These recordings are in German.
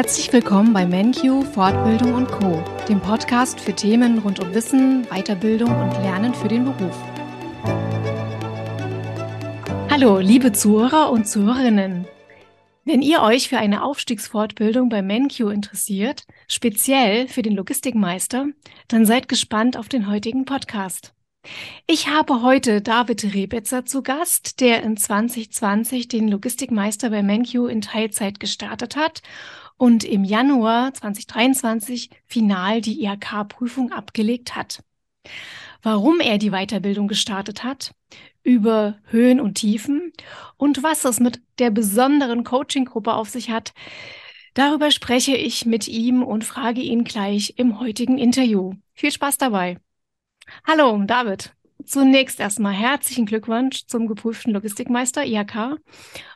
Herzlich willkommen bei MenQ Fortbildung und Co, dem Podcast für Themen rund um Wissen, Weiterbildung und Lernen für den Beruf. Hallo, liebe Zuhörer und Zuhörerinnen. Wenn ihr euch für eine Aufstiegsfortbildung bei MenQ interessiert, speziell für den Logistikmeister, dann seid gespannt auf den heutigen Podcast. Ich habe heute David Rebetzer zu Gast, der in 2020 den Logistikmeister bei MenQ in Teilzeit gestartet hat und im Januar 2023 final die IHK-Prüfung abgelegt hat. Warum er die Weiterbildung gestartet hat, über Höhen und Tiefen und was es mit der besonderen Coaching-Gruppe auf sich hat, darüber spreche ich mit ihm und frage ihn gleich im heutigen Interview. Viel Spaß dabei. Hallo, David. Zunächst erstmal herzlichen Glückwunsch zum geprüften Logistikmeister IHK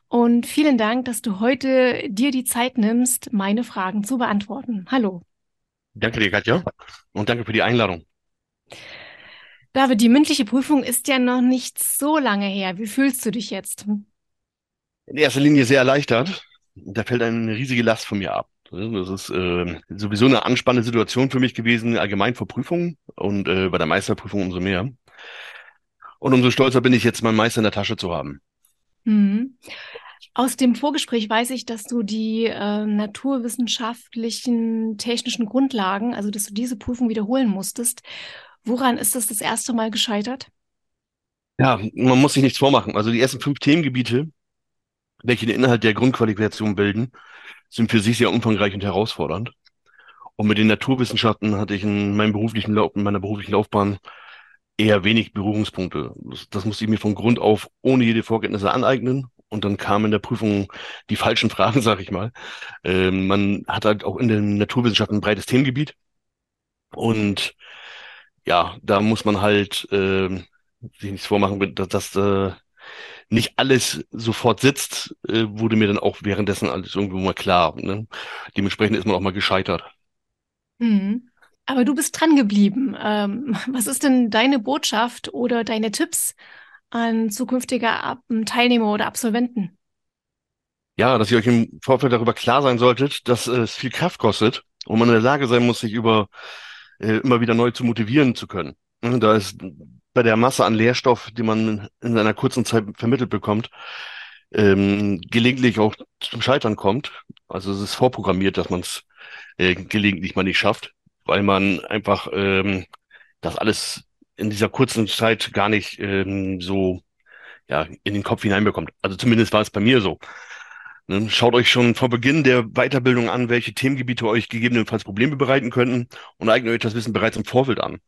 und vielen Dank, dass du heute dir die Zeit nimmst, meine Fragen zu beantworten. Hallo. Danke dir, Katja, und danke für die Einladung. David, die mündliche Prüfung ist ja noch nicht so lange her. Wie fühlst du dich jetzt? In erster Linie sehr erleichtert. Da fällt eine riesige Last von mir ab. Das ist äh, sowieso eine anspannende Situation für mich gewesen, allgemein vor Prüfungen und äh, bei der Meisterprüfung umso mehr. Und umso stolzer bin ich jetzt, meinen Meister in der Tasche zu haben. Mhm. Aus dem Vorgespräch weiß ich, dass du die äh, naturwissenschaftlichen, technischen Grundlagen, also dass du diese Prüfung wiederholen musstest. Woran ist das das erste Mal gescheitert? Ja, man muss sich nichts vormachen. Also die ersten fünf Themengebiete, welche den Inhalt der Grundqualifikation bilden, sind für sich sehr umfangreich und herausfordernd. Und mit den Naturwissenschaften hatte ich in meinem beruflichen Lauf, in meiner beruflichen Laufbahn eher wenig Berührungspunkte. Das, das musste ich mir von Grund auf ohne jede Vorkenntnisse aneignen. Und dann kamen in der Prüfung die falschen Fragen, sag ich mal. Ähm, man hat halt auch in den Naturwissenschaften ein breites Themengebiet. Und ja, da muss man halt äh, sich nichts vormachen, dass, dass äh, nicht alles sofort sitzt, äh, wurde mir dann auch währenddessen alles irgendwo mal klar. Ne? Dementsprechend ist man auch mal gescheitert. Mhm. Aber du bist dran geblieben. Ähm, was ist denn deine Botschaft oder deine Tipps an zukünftige Teilnehmer oder Absolventen? Ja, dass ihr euch im Vorfeld darüber klar sein solltet, dass es viel Kraft kostet und man in der Lage sein muss, sich über äh, immer wieder neu zu motivieren zu können. Ne, da ist bei der Masse an Lehrstoff, die man in einer kurzen Zeit vermittelt bekommt, ähm, gelegentlich auch zum Scheitern kommt. Also es ist vorprogrammiert, dass man es äh, gelegentlich mal nicht schafft, weil man einfach ähm, das alles in dieser kurzen Zeit gar nicht ähm, so ja, in den Kopf hineinbekommt. Also zumindest war es bei mir so. Ne? Schaut euch schon vor Beginn der Weiterbildung an, welche Themengebiete euch gegebenenfalls Probleme bereiten könnten und eignet euch das Wissen bereits im Vorfeld an.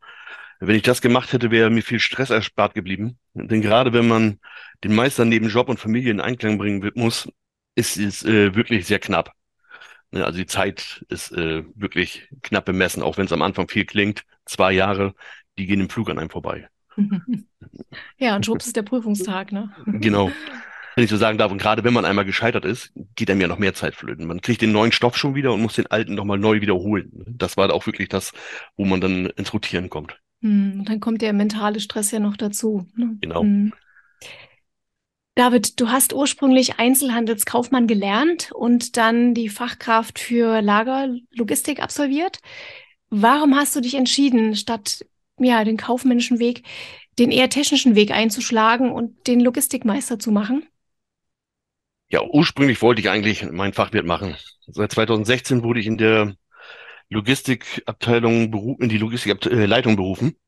Wenn ich das gemacht hätte, wäre mir viel Stress erspart geblieben. Denn gerade wenn man den Meister neben Job und Familie in Einklang bringen muss, ist es äh, wirklich sehr knapp. Ne, also die Zeit ist äh, wirklich knapp bemessen, auch wenn es am Anfang viel klingt. Zwei Jahre, die gehen im Flug an einem vorbei. Ja, und schwupps ist der Prüfungstag, ne? Genau wenn ich so sagen darf, und gerade wenn man einmal gescheitert ist, geht einem ja noch mehr Zeit flöten. Man kriegt den neuen Stoff schon wieder und muss den alten nochmal neu wiederholen. Das war auch wirklich das, wo man dann ins Rotieren kommt. Hm, dann kommt der mentale Stress ja noch dazu. Ne? Genau. Hm. David, du hast ursprünglich Einzelhandelskaufmann gelernt und dann die Fachkraft für Lagerlogistik absolviert. Warum hast du dich entschieden, statt ja, den kaufmännischen Weg, den eher technischen Weg einzuschlagen und den Logistikmeister zu machen? Ja, ursprünglich wollte ich eigentlich meinen Fachwirt machen. Seit 2016 wurde ich in der Logistikabteilung in die Logistikleitung berufen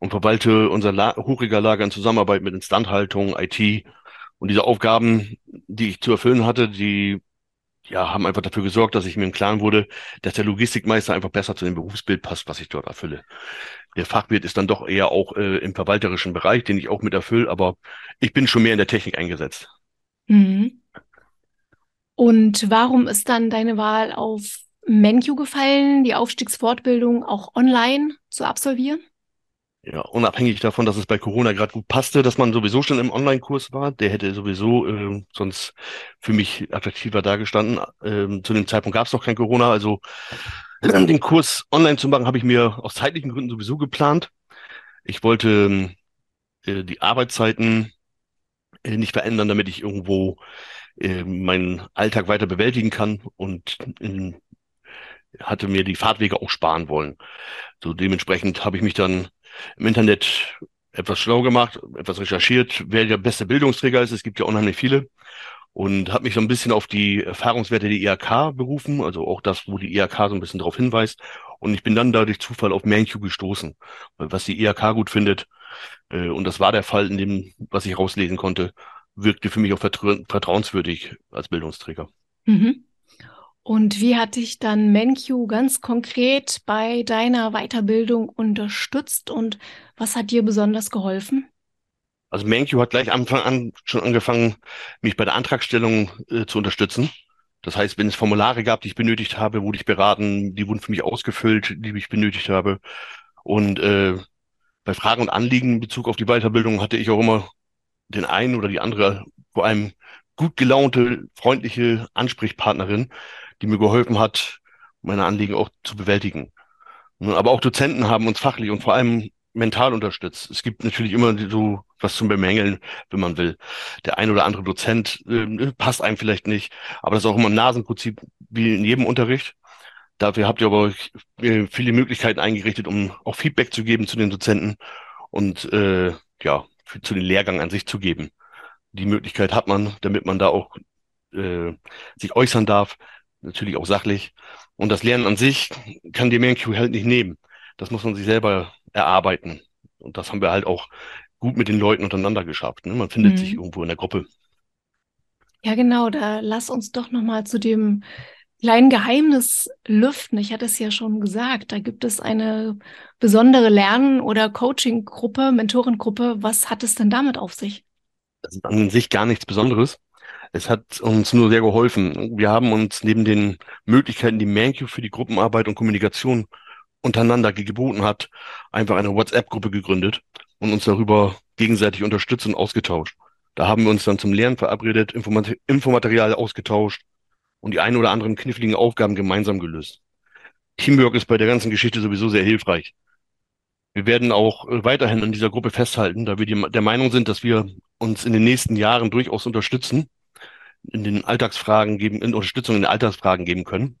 und verwalte unser La Hochregallager in Zusammenarbeit mit Instandhaltung, IT und diese Aufgaben, die ich zu erfüllen hatte, die ja, haben einfach dafür gesorgt, dass ich mir im Klaren wurde, dass der Logistikmeister einfach besser zu dem Berufsbild passt, was ich dort erfülle. Der Fachwirt ist dann doch eher auch äh, im verwalterischen Bereich, den ich auch mit erfülle, aber ich bin schon mehr in der Technik eingesetzt. Mhm. Und warum ist dann deine Wahl auf MenQ gefallen, die Aufstiegsfortbildung auch online zu absolvieren? Ja, unabhängig davon, dass es bei Corona gerade gut passte, dass man sowieso schon im Online-Kurs war, der hätte sowieso äh, sonst für mich attraktiver dargestanden. Ähm, zu dem Zeitpunkt gab es noch kein Corona, also äh, den Kurs online zu machen, habe ich mir aus zeitlichen Gründen sowieso geplant. Ich wollte äh, die Arbeitszeiten äh, nicht verändern, damit ich irgendwo äh, meinen Alltag weiter bewältigen kann und in, hatte mir die Fahrtwege auch sparen wollen. So dementsprechend habe ich mich dann im Internet etwas schlau gemacht, etwas recherchiert, wer der beste Bildungsträger ist. Es gibt ja unheimlich viele. Und habe mich so ein bisschen auf die Erfahrungswerte der IHK berufen, also auch das, wo die IHK so ein bisschen darauf hinweist. Und ich bin dann da durch Zufall auf ManQ gestoßen, was die IHK gut findet. Äh, und das war der Fall, in dem, was ich rauslesen konnte, wirkte für mich auch vertrauenswürdig als Bildungsträger. Mhm. Und wie hat dich dann MenQ ganz konkret bei deiner Weiterbildung unterstützt und was hat dir besonders geholfen? Also MenQ hat gleich am Anfang an schon angefangen, mich bei der Antragstellung äh, zu unterstützen. Das heißt, wenn es Formulare gab, die ich benötigt habe, wurde ich beraten, die wurden für mich ausgefüllt, die ich benötigt habe. Und äh, bei Fragen und Anliegen in Bezug auf die Weiterbildung hatte ich auch immer den einen oder die andere, vor allem gut gelaunte, freundliche Ansprechpartnerin, die mir geholfen hat, meine Anliegen auch zu bewältigen. Aber auch Dozenten haben uns fachlich und vor allem mental unterstützt. Es gibt natürlich immer so was zum Bemängeln, wenn man will. Der ein oder andere Dozent äh, passt einem vielleicht nicht, aber das ist auch immer ein Nasenprinzip wie in jedem Unterricht. Dafür habt ihr aber äh, viele Möglichkeiten eingerichtet, um auch Feedback zu geben zu den Dozenten und äh, ja, für, zu den Lehrgang an sich zu geben. Die Möglichkeit hat man, damit man da auch äh, sich äußern darf, natürlich auch sachlich. Und das Lernen an sich kann die ManQ halt nicht nehmen. Das muss man sich selber erarbeiten. Und das haben wir halt auch gut mit den Leuten untereinander geschafft. Ne? Man findet mhm. sich irgendwo in der Gruppe. Ja, genau. Da lass uns doch nochmal zu dem kleinen Geheimnis lüften. Ich hatte es ja schon gesagt. Da gibt es eine besondere Lern- oder Coaching-Gruppe, Mentorengruppe. Was hat es denn damit auf sich? Das ist an sich gar nichts Besonderes. Es hat uns nur sehr geholfen. Wir haben uns neben den Möglichkeiten, die ManQ für die Gruppenarbeit und Kommunikation untereinander geboten hat, einfach eine WhatsApp-Gruppe gegründet und uns darüber gegenseitig unterstützt und ausgetauscht. Da haben wir uns dann zum Lernen verabredet, Informat Infomaterial ausgetauscht und die ein oder anderen kniffligen Aufgaben gemeinsam gelöst. Teamwork ist bei der ganzen Geschichte sowieso sehr hilfreich. Wir werden auch äh, weiterhin an dieser Gruppe festhalten, da wir die, der Meinung sind, dass wir uns in den nächsten Jahren durchaus unterstützen in den Alltagsfragen geben, in Unterstützung in den Alltagsfragen geben können.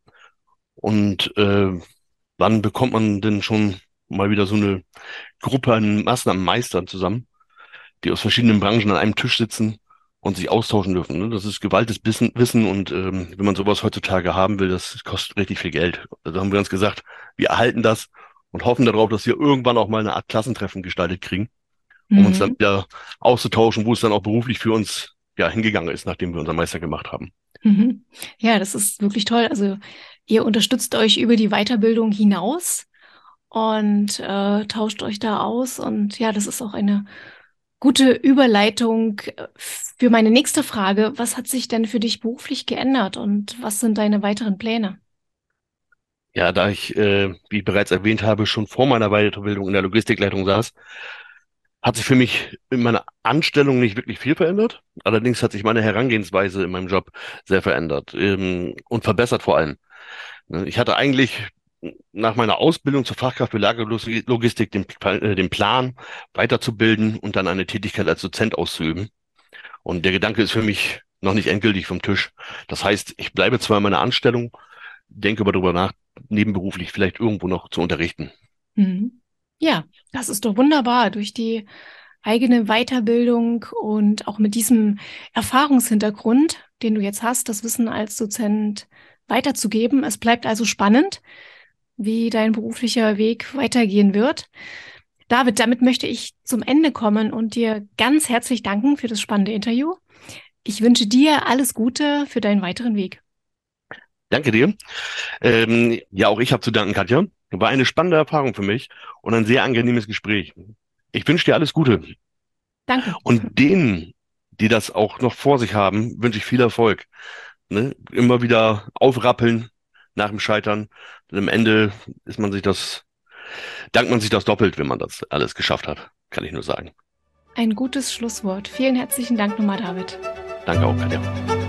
Und äh, wann bekommt man denn schon mal wieder so eine Gruppe an Maßnahmenmeistern zusammen, die aus verschiedenen Branchen an einem Tisch sitzen und sich austauschen dürfen. Ne? Das ist gewaltes Wissen und ähm, wenn man sowas heutzutage haben will, das kostet richtig viel Geld. Also haben wir uns gesagt, wir erhalten das und hoffen darauf, dass wir irgendwann auch mal eine Art Klassentreffen gestaltet kriegen, um mhm. uns dann wieder auszutauschen, wo es dann auch beruflich für uns ja, hingegangen ist, nachdem wir unseren Meister gemacht haben. Mhm. Ja, das ist wirklich toll. Also ihr unterstützt euch über die Weiterbildung hinaus und äh, tauscht euch da aus. Und ja, das ist auch eine gute Überleitung äh, für meine nächste Frage. Was hat sich denn für dich beruflich geändert und was sind deine weiteren Pläne? Ja, da ich, äh, wie ich bereits erwähnt habe, schon vor meiner Weiterbildung in der Logistikleitung saß, hat sich für mich in meiner Anstellung nicht wirklich viel verändert. Allerdings hat sich meine Herangehensweise in meinem Job sehr verändert ähm, und verbessert vor allem. Ne, ich hatte eigentlich nach meiner Ausbildung zur Fachkraft für Lagerlogistik den, äh, den Plan, weiterzubilden und dann eine Tätigkeit als Dozent auszuüben. Und der Gedanke ist für mich noch nicht endgültig vom Tisch. Das heißt, ich bleibe zwar in meiner Anstellung, denke aber darüber nach, nebenberuflich vielleicht irgendwo noch zu unterrichten. Mhm. Ja, das ist doch wunderbar. Durch die eigene Weiterbildung und auch mit diesem Erfahrungshintergrund, den du jetzt hast, das Wissen als Dozent weiterzugeben. Es bleibt also spannend, wie dein beruflicher Weg weitergehen wird. David, damit möchte ich zum Ende kommen und dir ganz herzlich danken für das spannende Interview. Ich wünsche dir alles Gute für deinen weiteren Weg. Danke dir. Ähm, ja, auch ich habe zu danken, Katja. War eine spannende Erfahrung für mich und ein sehr angenehmes Gespräch. Ich wünsche dir alles Gute. Danke. Und denen, die das auch noch vor sich haben, wünsche ich viel Erfolg. Ne? Immer wieder aufrappeln nach dem Scheitern. Denn am Ende ist man sich das, dankt man sich das doppelt, wenn man das alles geschafft hat. Kann ich nur sagen. Ein gutes Schlusswort. Vielen herzlichen Dank nochmal, David. Danke auch, Katja.